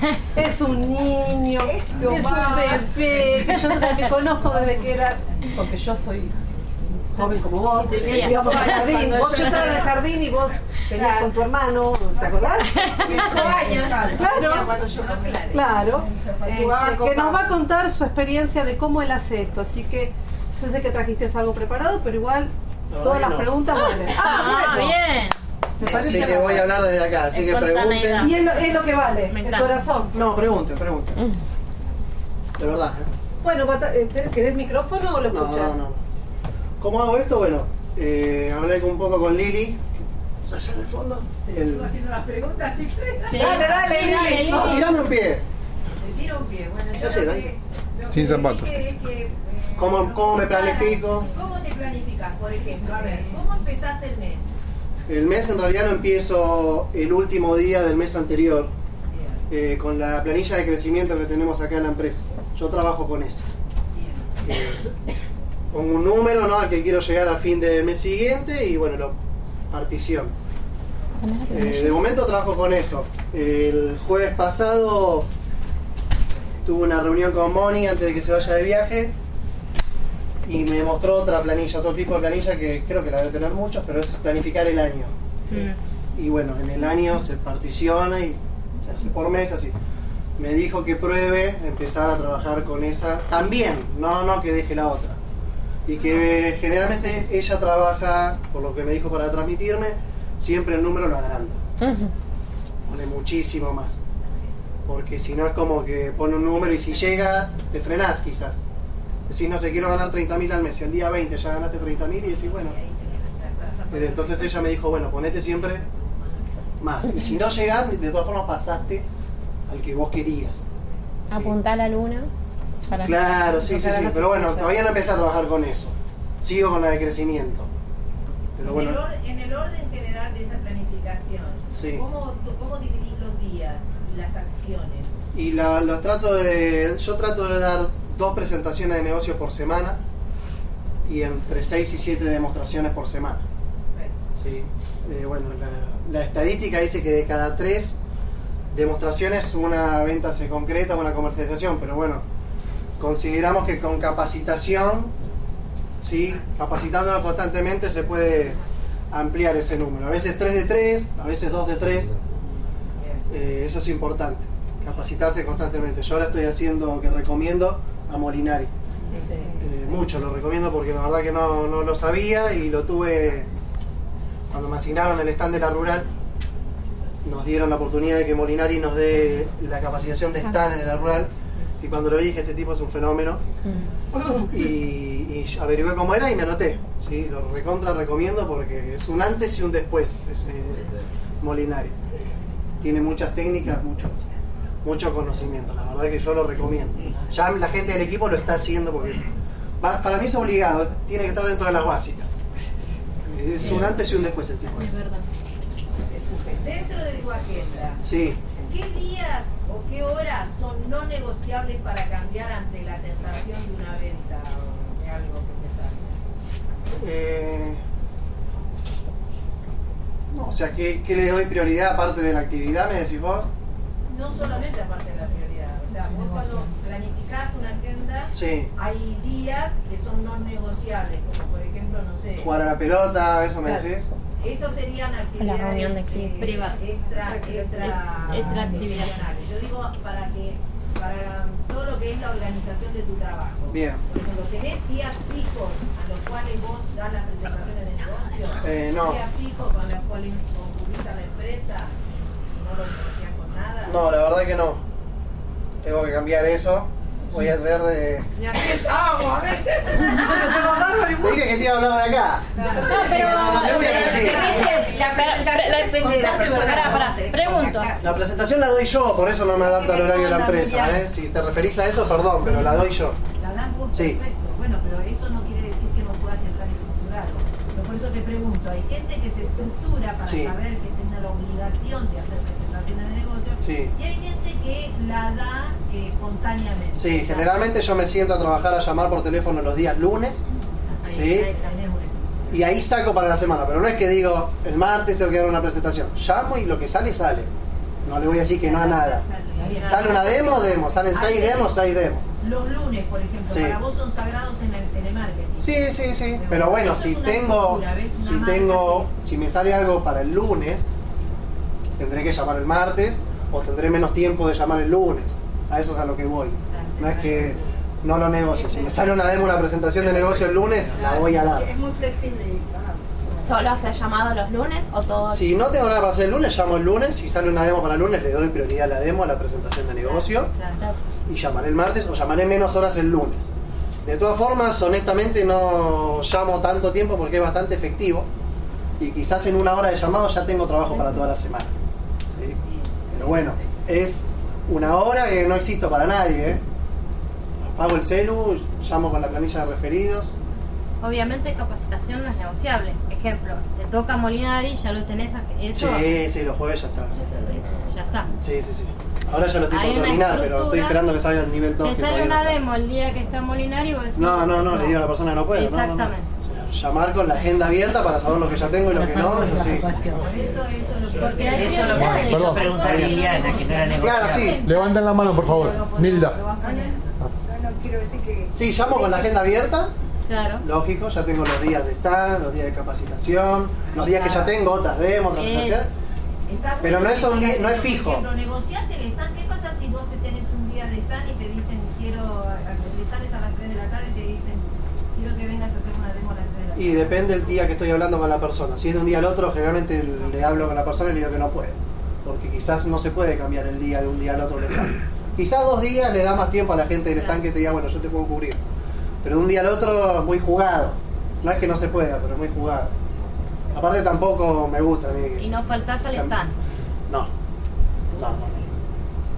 Es un niño, es un bebé, que yo te conozco desde que era, porque yo soy joven como vos, íbamos al jardín, vos yo estaba en el jardín y vos venías con tu hermano, ¿te acordás? Cinco años. Claro, Cuando yo claro, eh, que nos va a contar su experiencia de cómo él hace esto, así que yo sé que trajiste algo preparado, pero igual todas las no. preguntas valen. Ah, Ah, bueno, bien. Me Así que voy a hablar desde acá, así que pregunten. Y es lo, es lo que vale, el corazón. No, pregunten, pregunten. De verdad. ¿eh? Bueno, eh, ¿querés micrófono o lo No, escuchas? no, no. ¿Cómo hago esto? Bueno, eh, hablé un poco con Lili. Allá en el fondo. El- haciendo las preguntas, que Dale, dale, Dale, Lili. No, tirame un pie. te tiro un pie. Bueno, yo Ya sé, lo dale. que- lo Sin zapatos. es que, eh, ¿Cómo- cómo me planifico? ¿Cómo te planificas? Por ejemplo, a ver, ¿cómo empezás el mes? El mes en realidad lo empiezo el último día del mes anterior. eh, con la planilla de crecimiento que tenemos acá en la empresa. Yo trabajo con esa. Eh, pongo un número ¿no? al que quiero llegar al fin del mes siguiente y bueno, lo partición. Eh, de momento trabajo con eso. El jueves pasado tuve una reunión con Moni antes de que se vaya de viaje y me mostró otra planilla, otro tipo de planilla que creo que la debe tener muchos, pero es planificar el año. Y bueno, en el año se particiona y se hace por mes así. Me dijo que pruebe empezar a trabajar con esa también, no, no que deje la otra. Y que generalmente ella trabaja, por lo que me dijo para transmitirme, siempre el número lo agranda. Pone muchísimo más. Porque si no es como que pone un número y si llega, te frenás quizás. Decís, no sé, quiero ganar 30.000 al mes. Y al día 20 ya ganaste 30.000 y decís, bueno. Entonces ella me dijo, bueno, ponete siempre más. Y si no llegas, de todas formas pasaste al que vos querías. Sí. Apuntar a la luna. Para Claro, sí, sí, sí. Pero bueno, todavía no empecé a trabajar con eso. Sigo con la de crecimiento. Pero en, bueno, el en el orden general de esa planificación, Sí. ¿cómo, ¿cómo dividís los días y las acciones? y la, los trato de. Yo trato de dar dos presentaciones de negocio por semana y entre 6 y 7 demostraciones por semana. Sí. Eh, bueno, la, la estadística dice que de cada tres demostraciones una venta se concreta, una comercialización, pero bueno, consideramos que con capacitación, sí, capacitándonos constantemente se puede ampliar ese número. A veces 3 de 3, a veces 2 de 3. Eh, eso es importante, capacitarse constantemente. Yo ahora estoy haciendo, que recomiendo, a Molinari. Eh, mucho lo recomiendo porque la verdad que no, no lo sabía y lo tuve cuando me asignaron el stand de la rural. Nos dieron la oportunidad de que Molinari nos dé la capacitación de stand en la rural. Y cuando lo vi dije, este tipo es un fenómeno. Y, y averigué cómo era y me anoté. ¿sí? Lo recontra recomiendo porque es un antes y un después ese Molinari. Tiene muchas técnicas, mucho, mucho conocimiento. La verdad que yo lo recomiendo. Ya la gente del equipo lo está haciendo porque va- para mí es obligado, tiene que estar dentro de las básicas. Es un antes y un después el tipo. Es verdad. Dentro de tu agenda, Sí. ¿qué días o qué horas son no negociables para cambiar ante la tentación de una venta o de algo que te salga? Eh, no, o sea, ¿qué, qué le doy prioridad aparte de la actividad, me decís vos? No solamente aparte de la prioridad, sea, vos cuando planificás una agenda, Sí. hay días que son no negociables, como por ejemplo, no sé, Jugar a la pelota, eso me Claro. decís. Esos serían actividades reunión de equipo. eh, extra, extra, Extra actividad. excepcionales. Yo digo para que para todo lo que es la organización de tu trabajo. Bien. Por ejemplo, ¿tenés días fijos a los cuales vos das las presentaciones de negocio? Eh, no. ¿Días fijos con los cuales concurrís a la empresa y no lo negociás con nada? No, la verdad que no. Tengo que cambiar eso. voy a ver de... Ni así empezamos, a ver. Pero te va bárbaro y Te dije que te iba a hablar de acá. Pregunto. La presentación la doy yo, por eso no me adapto al horario de la empresa. ¿eh? Si te referís a eso, perdón, pero la doy yo. La dan vos, Sí. perfecto. Bueno, pero eso no quiere decir que no puedas estar estructurado. Pero por eso te pregunto, hay gente que se estructura para Sí. saber que tenga la obligación de hacer de negocio Sí. y hay gente que la da eh, espontáneamente. Sí, generalmente yo me siento a trabajar a llamar por teléfono los días lunes Ahí- sí. ahí y ahí saco para la semana, pero no es que digo el martes tengo que dar una presentación. Llamo y lo que sale, sale. No le voy a decir que no a nada. Sale una demo, demo. Salen seis demos, seis demos. Los lunes, por ejemplo, Sí. para vos son sagrados en el telemarketing. Sí, sí, sí. Pero bueno, si tengo, si tengo, si me sale algo para el lunes, tendré que llamar el martes o tendré menos tiempo de llamar el lunes. A eso es a lo que voy. No es que no lo negocio. Si me sale una demo, una presentación de negocio el lunes, la voy a dar. Es muy flexible. ¿Solo haces llamado los lunes o todo? Si no tengo nada para hacer el lunes, llamo el lunes. Si sale una demo para el lunes, le doy prioridad a la demo, a la presentación de negocio. Claro. y llamaré el martes o llamaré menos horas el lunes. De todas formas, honestamente no llamo tanto tiempo porque es bastante efectivo y quizás en una hora de llamado ya tengo trabajo para toda la semana. Pero bueno, es una hora que no existo para nadie. ¿eh? Apago el celu, llamo con la planilla de referidos. Obviamente capacitación no es negociable. Ejemplo, te toca Molinari, ya lo tenés, eso Sí, sí, los jueves ya está. ya está. Sí, sí, sí. Ahora ya lo estoy por terminar, pero estoy esperando que salga el nivel 2. Te sale no una está. demo el día que está Molinari y vos decís, No, no, no, le digo a la persona que no puede. no, no, no. Llamar con la agenda abierta para saber lo que ya tengo y lo que no, eso sí. Eso, es lo que te quiso Perdón. preguntar Liliana, que no era negociable. Claro, sí. Levanten la mano, por favor. Nilda. No, no quiero decir que. Sí, llamo con la agenda abierta, Claro. lógico, ya tengo los días de stand, los días de capacitación, los días que ya tengo, otras demos, otras. Está Pero no es un día- no es fijo. ejemplo, negociás el stand. ¿Qué pasa si vos tenés un día de stand y te dicen, quiero, el stand es a las 3 de la tarde y te dicen, quiero que vengas a hacer una demo a las 3 de la tarde? Y depende el día que estoy hablando con la persona. Si es de un día al otro, generalmente le hablo con la persona y le digo que no puede. Porque quizás no se puede cambiar el día de un día al otro el stand. Quizás dos días le da más tiempo a la gente del stand que te diga, bueno, yo te puedo cubrir. Pero de un día al otro, muy jugado. No es que no se pueda, pero es muy jugado. Aparte tampoco me gusta a mí. Y no faltás al stand. No. No, no.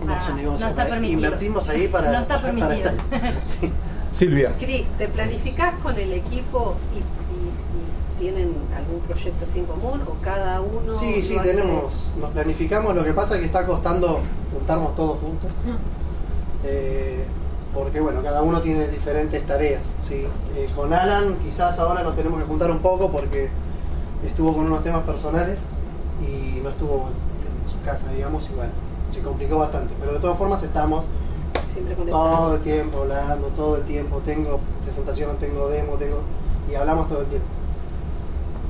No, Ah, no está permitido. Invertimos ahí para. No está para- permitido. para sí. Silvia. Cris, ¿te planificás con el equipo y, y- y tienen algún proyecto así en común o cada uno? Sí, sí, tenemos, nos planificamos, lo que pasa es que está costando juntarnos todos juntos, Eh, porque bueno, cada uno tiene diferentes tareas, ¿sí? Eh, con Alan quizás ahora nos tenemos que juntar un poco porque estuvo con unos temas personales y no estuvo en su casa, digamos, y bueno, se complicó bastante, pero de todas formas estamos Siempre todo el tiempo hablando, todo el tiempo, tengo presentación, tengo demo, tengo y hablamos todo el tiempo.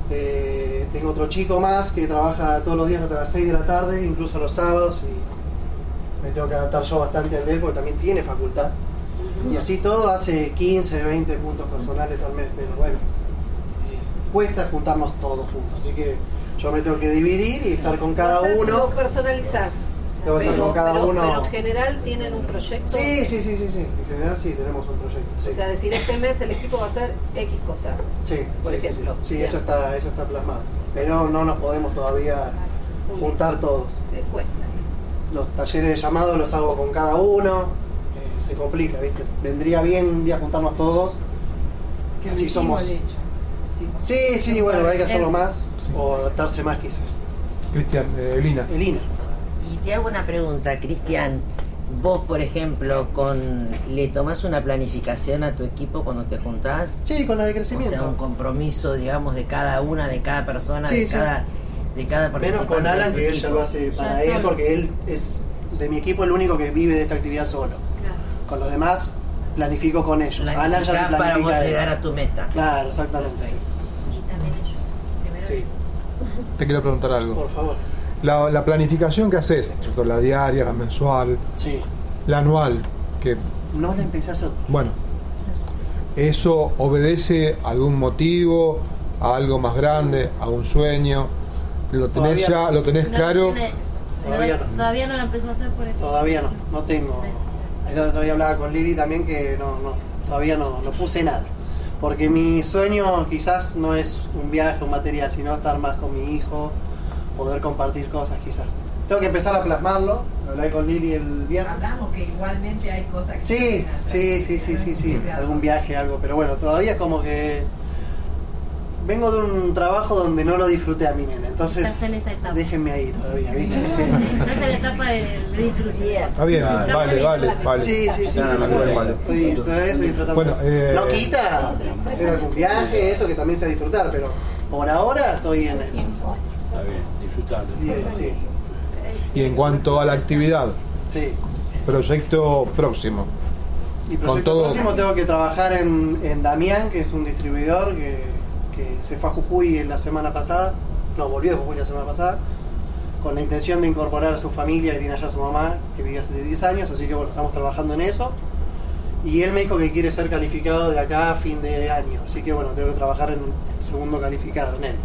Eh, tengo otro chico más que trabaja todos los días hasta las 6 de la tarde, incluso los sábados, y me tengo que adaptar yo bastante al de él porque también tiene facultad. Y así todo hace 15, 20 puntos personales al mes, pero bueno, cuesta juntarnos todos juntos, así que yo me tengo que dividir y estar con cada uno. Lo personalizás. Estar pero, con cada pero- uno. pero en general tienen un proyecto. Sí, sí, sí, sí, sí, en general sí, tenemos un proyecto. sí. O sea, decir, este mes el equipo va a hacer X cosa. Sí, por sí, ejemplo. Sí, eso está, eso está plasmado. Pero no nos podemos todavía juntar todos. Eh, cuesta. Los talleres de llamado los hago con cada uno. eh, se complica, ¿viste? Vendría bien un día juntarnos todos. Que así somos. Sí, sí, bueno, hay que hacerlo más o adaptarse más quizás. Cristian, eh, Elina. Elina. Te hago una pregunta, Cristian. Vos, por ejemplo, con ¿le tomás una planificación a tu equipo cuando te juntás? Sí, con la de O crecimiento. sea, un compromiso, digamos, de cada una, de cada persona, Sí, de, sí. cada, de cada Menos con Alan, que él ya equipo. lo hace para Ya él, solo. porque él es de mi equipo el único que vive de esta actividad solo. Claro. Con los demás planifico con ellos. Alan ya se Planificás para planifica. vos llegar a tu meta. Claro, exactamente. sí. Y también ellos. Primero Sí, Te quiero preguntar algo. por favor. La, la planificación que haces, ¿cierto? la diaria, la mensual, Sí. la anual, que, No la empecé a hacer. bueno, ¿eso obedece a algún motivo, a algo más grande, a un sueño? ¿Lo tenés Todavía ya, lo tenés No claro? tiene- Todavía no. Todavía no lo empezó a hacer por eso. Todavía no, no tengo. El otro día hablaba con Lili también que no, no, todavía no, no puse nada. Porque mi sueño quizás no es un viaje, un material, sino estar más con mi hijo, poder compartir cosas quizás. Tengo que empezar a plasmarlo, hablé con Lili el viernes. Hablamos que igualmente hay cosas que Sí, sí, sí, sí, sí, sí, algún viaje, algo, pero bueno, todavía es como que vengo de un trabajo donde no lo disfruté a mi nene, entonces en esa déjenme ahí todavía, ¿viste? Estás en la etapa de, de disfrutar. Está bien, vale, vale, la vale. Sí, sí, sí, sí, Vale, sí, vale, vale. Estoy, estoy disfrutando. Bueno, eh, no quita hacer algún viaje, eso que también sea disfrutar, pero por ahora estoy en el... Está bien, disfrutando. Bien, sí, Y en cuanto a la actividad, sí. proyecto próximo. Y Con proyecto todo- próximo tengo que trabajar en, en Damián, que es un distribuidor que, que se fue a Jujuy la semana pasada, no, volvió de Jujuy la semana pasada, con la intención de incorporar a su familia que tiene allá su mamá, que vive hace 10 años, así que bueno, estamos trabajando en eso. Y él me dijo que quiere ser calificado de acá a fin de año, así que bueno, tengo que trabajar en el segundo calificado, en él.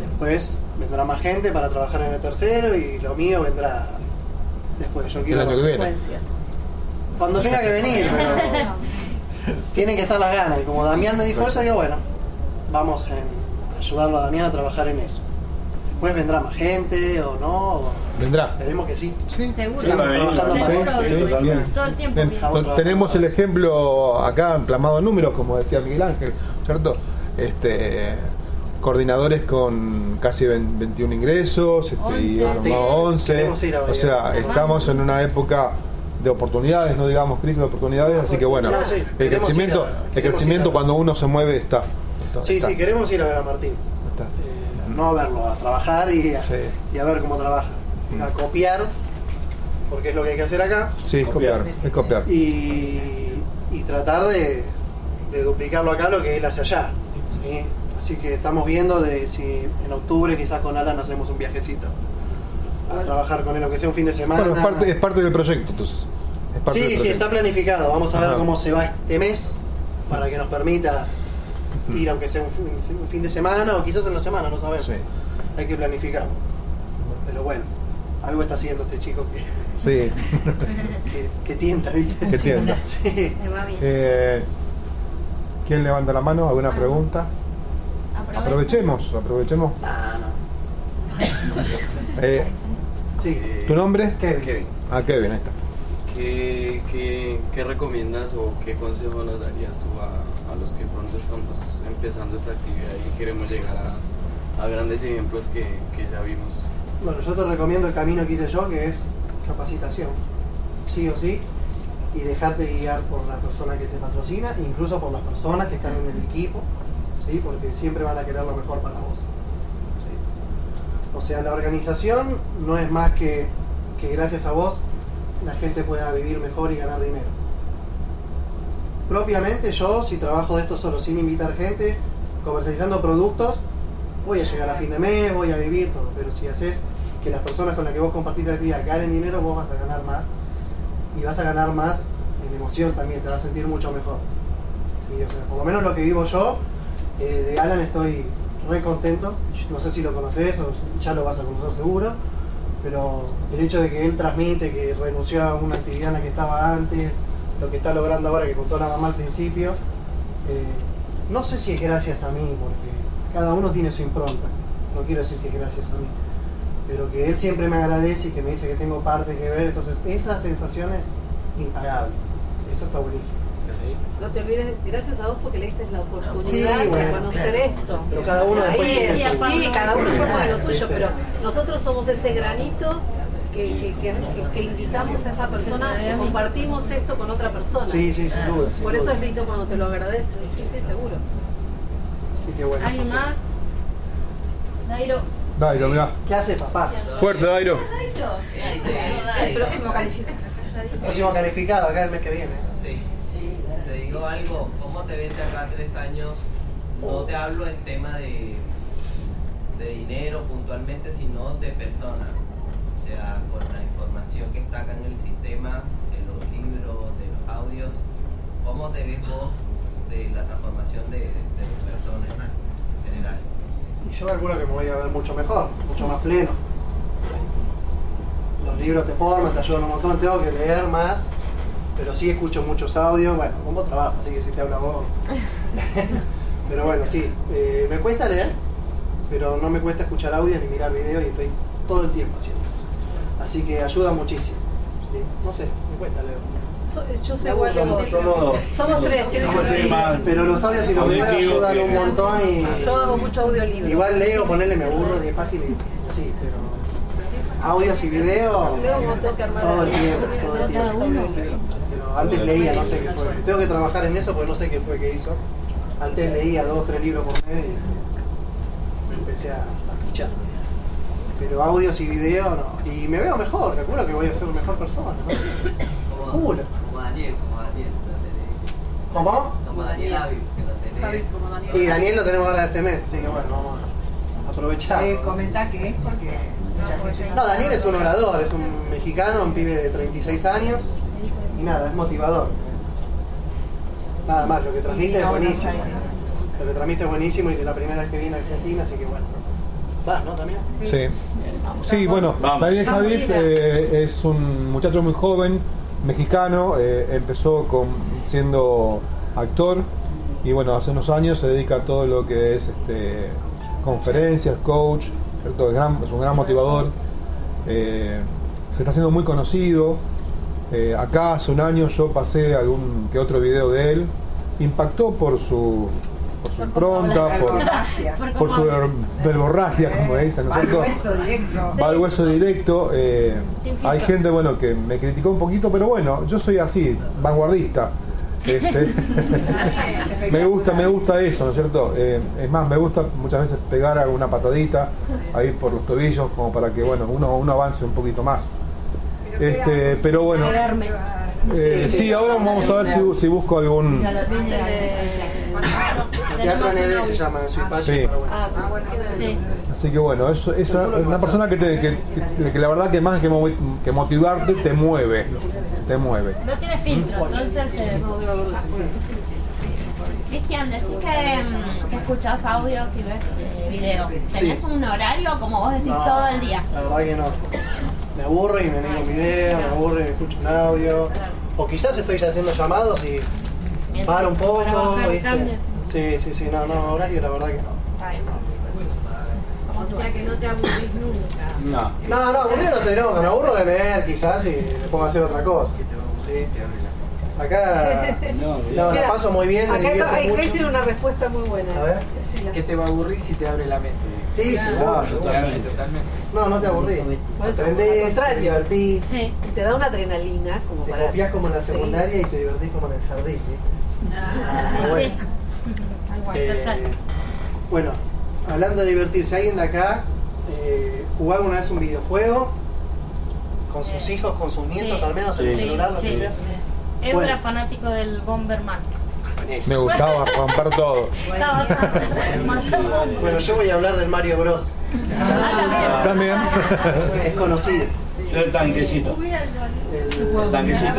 Después vendrá más gente para trabajar en el tercero y lo mío vendrá después. Yo El quiero año que viene. cuando tenga que venir, pero tienen que estar las ganas. Y como Damián me dijo eso, digo, bueno, vamos a ayudarlo a Damián a trabajar en eso. Después vendrá más gente o no, o- Vendrá. veremos que sí. Sí. Seguro. El Tenemos el ejemplo acá plasmado en números, como decía Miguel Ángel, ¿cierto? Este, coordinadores con casi 20 21 ingresos, este, y Once. armado 11. Queremos ir a O sea, estamos en una época de oportunidades, no digamos crisis de oportunidades, así que bueno, No, sí, el crecimiento, a- el crecimiento cuando uno se mueve está. está, Sí, está, sí, queremos ir a ver a Martín. está. Eh, no a verlo, a trabajar y a, Sí. y a ver cómo trabaja. A copiar, porque es lo que hay que hacer acá. Sí, es copiar, es copiar. y, y tratar de, de duplicarlo acá lo que él hace allá. ¿sí? Así que estamos viendo de si en octubre quizás con Alan hacemos un viajecito a trabajar con él, aunque sea un fin de semana. Bueno, es parte, es parte del proyecto, entonces. Es parte del sí, sí, está planificado. Vamos a ver cómo se va este mes para que nos permita ir aunque sea un fin, un fin de semana o quizás en la semana, no sabemos. Sí. Hay que planificarlo. Pero bueno, algo está haciendo este chico que, Sí, que, que tienta, ¿viste? que tienda. Sí. Me va bien. Eh, ¿Quién levanta la mano? ¿Alguna pregunta? Aprovechemos, aprovechemos. Ah, no. Eh, Sí. ¿Tu nombre? Kevin. Kevin, Ah, Kevin, ahí está. ¿qué, qué, qué recomiendas o qué consejo nos darías tú a, a los que pronto estamos empezando esta actividad y queremos llegar a, a grandes ejemplos que, que ya vimos? Bueno, yo te recomiendo el camino que hice yo, que es capacitación, sí o sí, y dejarte guiar por la persona que te patrocina, incluso por las personas que están en el equipo, ¿sí? porque siempre van a querer lo mejor para vos. O sea, la organización no es más que que gracias a vos la gente pueda vivir mejor y ganar dinero. Propiamente yo, si trabajo de esto solo sin invitar gente, comercializando productos, voy a llegar a fin de mes, voy a vivir todo, pero si haces que las personas con las que vos compartís la actividad ganen dinero, vos vas a ganar más y vas a ganar más en emoción también, te vas a sentir mucho mejor. Por lo menos lo que vivo yo, eh, de Alan estoy re contento, no sé si lo conoces o ya lo vas a conocer seguro, pero el hecho de que él transmite que renunció a una actividad que estaba antes, lo que está logrando ahora que contó la mamá al principio, eh, no sé si es gracias a mí, porque cada uno tiene su impronta, no quiero decir que es gracias a mí, pero que él siempre me agradece y que me dice que tengo parte que ver, entonces esa sensación es impagable, eso está buenísimo. No te olvides, gracias a vos porque le diste la oportunidad Sí, de conocer claro. esto. Pero cada uno Ahí después es, su- sí, cada uno lo suyo, pero nosotros somos ese granito que, que, que- que- que invitamos a esa persona, que compartimos esto con otra persona. Sí, sí, sin duda. sin Por eso duda. es lindo cuando te lo agradecen. Sí, sí, seguro. Así que bueno. ¿Alguien sí. más? Dairo. Dairo, mirá. ¿Qué hace papá? Fuerte, Dairo. El próximo calificado. Próximo calificado acá el mes que viene. Sí, algo, ¿cómo te ves de acá tres años? No te hablo en tema de, de dinero puntualmente, sino de persona. O sea, con la información que está acá en el sistema, de los libros, de los audios, ¿cómo te ves vos de la transformación de, de persona en general? Yo calculo que me voy a ver mucho mejor, mucho más pleno. Los libros te forman, te ayudan un montón, tengo que leer más Pero sí escucho muchos audios, bueno, como trabajo, así que si te habla vos. pero bueno, sí, eh, me cuesta leer, pero no me cuesta escuchar audios ni mirar videos y estoy todo el tiempo haciendo eso. Así que ayuda muchísimo. ¿sí? No sé, me cuesta leer. So- yo soy igual vos. somos- Somos tres. Somos tres más. Pero los audios y los videos ayudan un montón y Yo hago mucho audiolibro. igual leo, ponerle me aburro 10 páginas y así, pero audios y videos Leo como tengo que armar todo el el- tiempo, todo el tiempo. Antes leía, no sé qué fue. Tengo que trabajar en eso porque no sé qué fue que hizo. Antes leía dos, tres libros por mes y empecé a, a fichar. Pero audios y videos no. Y me veo mejor, calculo que voy a ser mejor persona. ¿no? Calculo. Como Daniel, como Daniel. ¿Cómo? Como Daniel Avi, que lo tenés. Y Daniel lo tenemos ahora este mes, así que bueno, vamos a aprovechar. Eh, comenta que es porque No, Daniel es un orador, es un mexicano, un pibe de 36 años y nada, es motivador. Nada más, lo que transmite es buenísimo. Lo que transmite es buenísimo y es la primera vez que viene a Argentina, así que bueno. Vas, ¿no? También. Sí. Sí, bueno, Daniel Javid eh, es un muchacho muy joven, mexicano, eh, empezó con, siendo actor y bueno, hace unos años se dedica a todo lo que es este, conferencias, coach, ¿cierto? Es, gran- es un gran motivador, eh, se está haciendo muy conocido. Eh, acá hace un año yo pasé algún que otro video de él, impactó por su, por su impronta, por, por su ver- verborragia, como dicen, ¿no es Va al hueso directo. Va al hueso directo. eh, hay gente bueno que me criticó un poquito, pero bueno, yo soy así, vanguardista. Este, me gusta, me gusta eso, ¿no es cierto? Eh, es más, me gusta muchas veces pegar alguna patadita ahí por los tobillos, como para que bueno, uno, uno avance un poquito más. Este, pero bueno, eh, sí, ahora vamos a ver si, si busco algún. Teatro ND se llama en su espacio. Sí. bueno. Sí. Así que bueno, eso, esa es una persona que, te- que, que- que la verdad que más que, mo- que motivarte te mueve, te mueve. No tiene filtro, entonces te... Cristian, decís que, mm, que escuchás audios y ves eh, videos. ¿Tenés Sí. un horario, como vos decís, No, todo el día? La verdad que no. Me aburro y me miro un video, me aburro y me escucho un audio. O quizás estoy ya haciendo llamados y paro un poco, ¿viste? Sí, sí, sí, no, no, horario la verdad que no. O sea que no te aburrís nunca. No. No, no, aburrido no te no, me aburro de leer quizás y me pongo a hacer otra cosa. Sí. Acá no, la paso muy bien, Acá hay que decir una respuesta muy buena. A ver. Que te va a aburrir si te abre la mente. Sí, sí, Claro, seguro, totalmente, totalmente. No, no te aburrís. Al Aprendés, te divertís, Y te da una adrenalina como te para. copias como en la Sí. secundaria y te divertís como en el jardín. ¿viste? Ah, bueno. Eh, bueno, hablando de divertirse, ¿alguien de acá eh, jugó alguna vez un videojuego? Con sus hijos, con sus nietos, Sí. al menos en el Sí, celular, lo que sí. sea. Edu Bueno. era fanático del Bomberman. Me gustaba romper todo. Bueno, yo voy a hablar del Mario Bros. También. Es conocido. Yo el tanquecito. El tanquecito.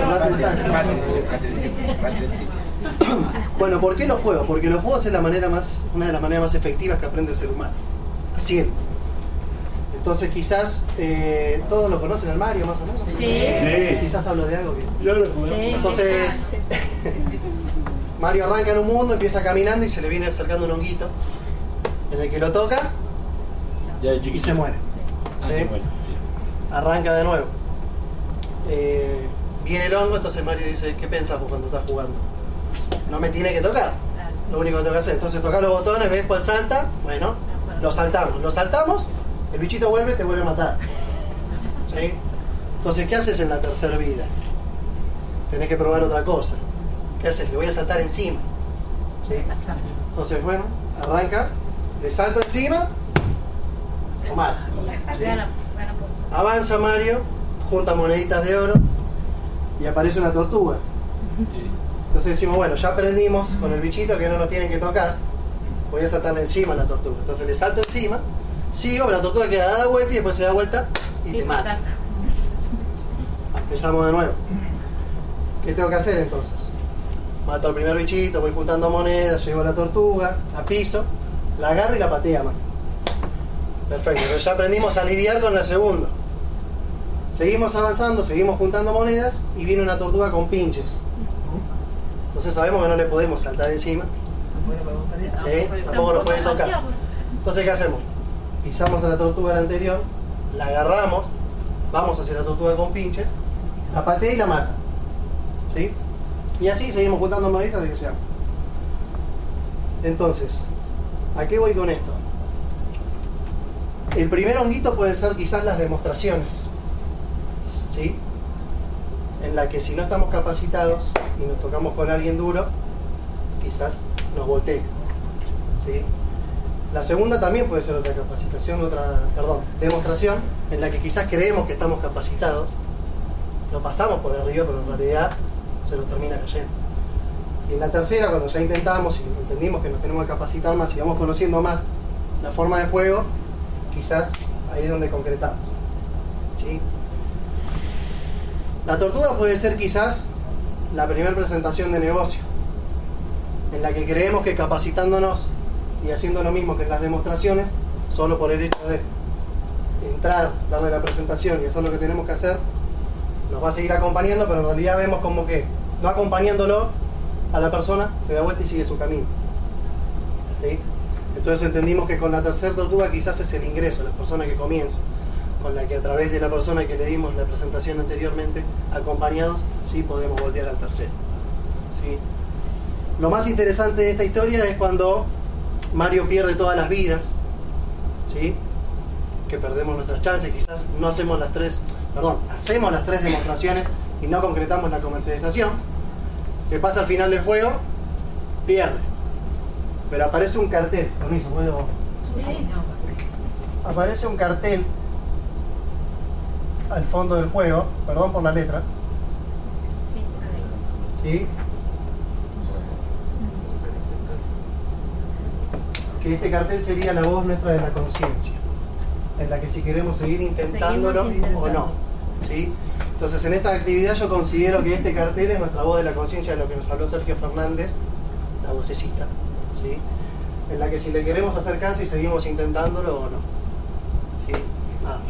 Bueno, ¿por qué los juegos? Porque los juegos es la manera más, una de las maneras más efectivas que aprende el ser humano. Haciendo. Entonces quizás eh, todos lo conocen al Mario más o menos. Sí. Sí. Quizás hablo de algo que. Yo lo jugué. Entonces Mario arranca en un mundo, empieza caminando y se le viene acercando un honguito. En el que lo toca Ya y se muere. Ah, ¿Sí? sí, bueno. Arranca de nuevo. Eh, viene el hongo, entonces Mario dice, ¿qué pensás vos cuando estás jugando? No me tiene que tocar. Lo único que tengo que hacer. Entonces tocar los botones, ves cuál salta. Bueno, lo saltamos. Lo saltamos, el bichito vuelve y te vuelve a matar. ¿Sí? Entonces, ¿qué haces en la tercera vida? Tenés que probar otra cosa. ¿Qué haces? Le voy a saltar encima. ¿Sí? Entonces, bueno, arranca, le salto encima, lo mato. ¿Sí? Avanza Mario, junta moneditas de oro y aparece una tortuga. Entonces decimos, bueno, ya aprendimos con el bichito que no nos tienen que tocar. Voy a saltarle encima a la tortuga. Entonces le salto encima, sigo, pero la tortuga queda dada vuelta y después se da vuelta y te mata. Empezamos de nuevo. ¿Qué tengo que hacer entonces? Mato al primer bichito, voy juntando monedas, llevo la tortuga, a piso, la agarro y la patea, man. Perfecto, pero ya aprendimos a lidiar con el segundo. Seguimos avanzando, seguimos juntando monedas y viene una tortuga con pinches. Entonces sabemos que no le podemos saltar encima. ¿Sí? Tampoco nos puede tocar. Entonces, ¿qué hacemos? Pisamos a la tortuga la anterior, la agarramos, vamos hacia la tortuga con pinches, la patea y la mata. ¿Sí? Y así seguimos juntando moneditas de que sea. Entonces, ¿a qué voy con esto? El primer honguito puede ser quizás las demostraciones. ¿Sí? En la que si no estamos capacitados y nos tocamos con alguien duro, quizás nos voltee. ¿Sí? La segunda también puede ser otra capacitación, otra, perdón, demostración en la que quizás creemos que estamos capacitados, lo pasamos por arriba, pero en realidad se nos termina cayendo. Y en la tercera, cuando ya intentamos y entendimos que nos tenemos que capacitar más y vamos conociendo más la forma de juego, quizás ahí es donde concretamos. ¿Sí? La tortuga puede ser quizás la primera presentación de negocio, en la que creemos que capacitándonos y haciendo lo mismo que en las demostraciones, solo por el hecho de entrar, darle la presentación y hacer lo que tenemos que hacer, nos va a seguir acompañando, pero en realidad vemos como que no acompañándolo a la persona, se da vuelta y sigue su camino. ¿Sí? Entonces entendimos que con la tercera tortuga quizás es el ingreso, la persona que comienza, con la que a través de la persona que le dimos la presentación anteriormente, acompañados, sí podemos voltear al tercero. ¿Sí? Lo más interesante de esta historia es cuando Mario pierde todas las vidas, ¿sí? que perdemos nuestras chances, quizás no hacemos las tres, perdón, hacemos las tres demostraciones y no concretamos la comercialización, que pasa al final del juego, pierde. Pero aparece un cartel, permiso, puedo. Aparece un cartel al fondo del juego, perdón por la letra. ¿Sí? Que este cartel sería la voz nuestra de la conciencia, en la que si queremos seguir intentándolo o no. ¿Sí? Entonces en esta actividad yo considero que este cartel es nuestra voz de la conciencia de lo que nos habló Sergio Fernández, la vocecita, ¿sí? en la que si le queremos hacer caso y seguimos intentándolo o no. ¿Sí? Nada.